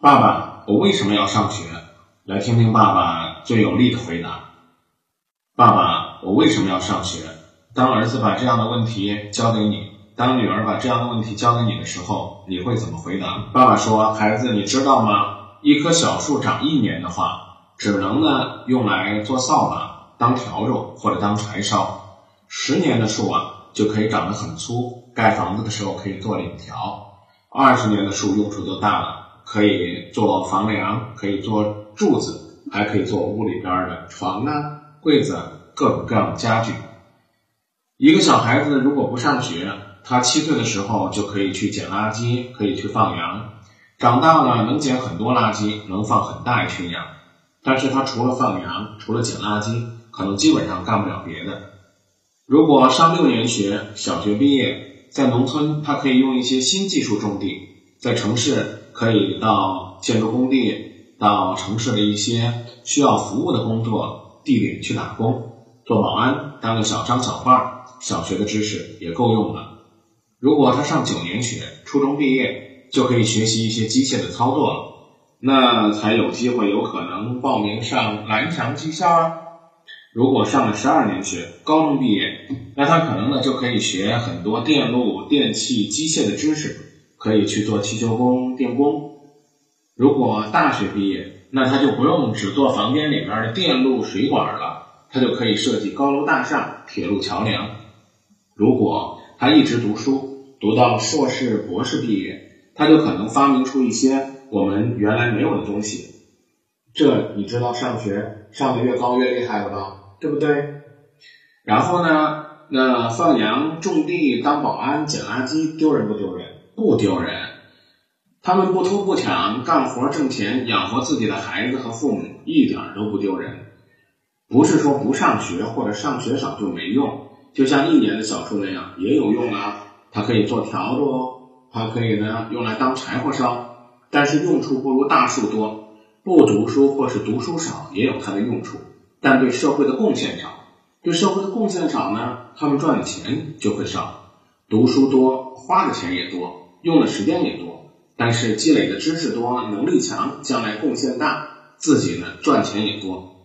爸爸，我为什么要上学？来听听爸爸最有力的回答。爸爸，我为什么要上学？当儿子把这样的问题交给你，当女儿把这样的问题交给你的时候，你会怎么回答？爸爸说：“孩子，你知道吗？一棵小树长一年的话，只能呢用来做扫把、当笤帚或者当柴烧；十年的树啊，就可以长得很粗，盖房子的时候可以做檩条；二十年的树用处就大了，可以做房梁，可以做柱子，还可以做屋里边的床啊、柜子，各种各样的家具。一个小孩子如果不上学，他七岁的时候就可以去捡垃圾，可以去放羊，长大了能捡很多垃圾，能放很大一群羊。但是他除了放羊，除了捡垃圾，可能基本上干不了别的。如果上六年学，小学毕业，在农村他可以用一些新技术种地，在城市可以到建筑工地，到城市的一些需要服务的工作地点去打工，做保安，当个小张小贩，小学的知识也够用了。如果他上九年学，初中毕业就可以学习一些机械的操作了，那才有机会有可能报名上蓝翔技校啊。如果上了十二年学，高中毕业，那他可能呢就可以学很多电路、电气、机械的知识，可以去做汽修工、电工。如果大学毕业，那他就不用只做房间里边的电路、水管了，他就可以设计高楼大厦、铁路桥梁。如果他一直读书，读到硕士、博士毕业，他就可能发明出一些我们原来没有的东西。这你知道上学上的越高越厉害了吧？对不对？然后呢，那放羊、种地、当保安、捡垃圾，丢人不丢人？不丢人。他们不偷不抢，干活挣钱，养活自己的孩子和父母，一点都不丢人。不是说不上学或者上学少就没用，就像一年的小树那样也有用啊。它可以做笤帚，它可以呢用来当柴火烧，但是用处不如大树多。不读书或是读书少也有它的用处，但对社会的贡献少。对社会的贡献少呢，他们赚的钱就会少。读书多，花的钱也多，用的时间也多，但是积累的知识多，能力强，将来贡献大，自己呢赚钱也多。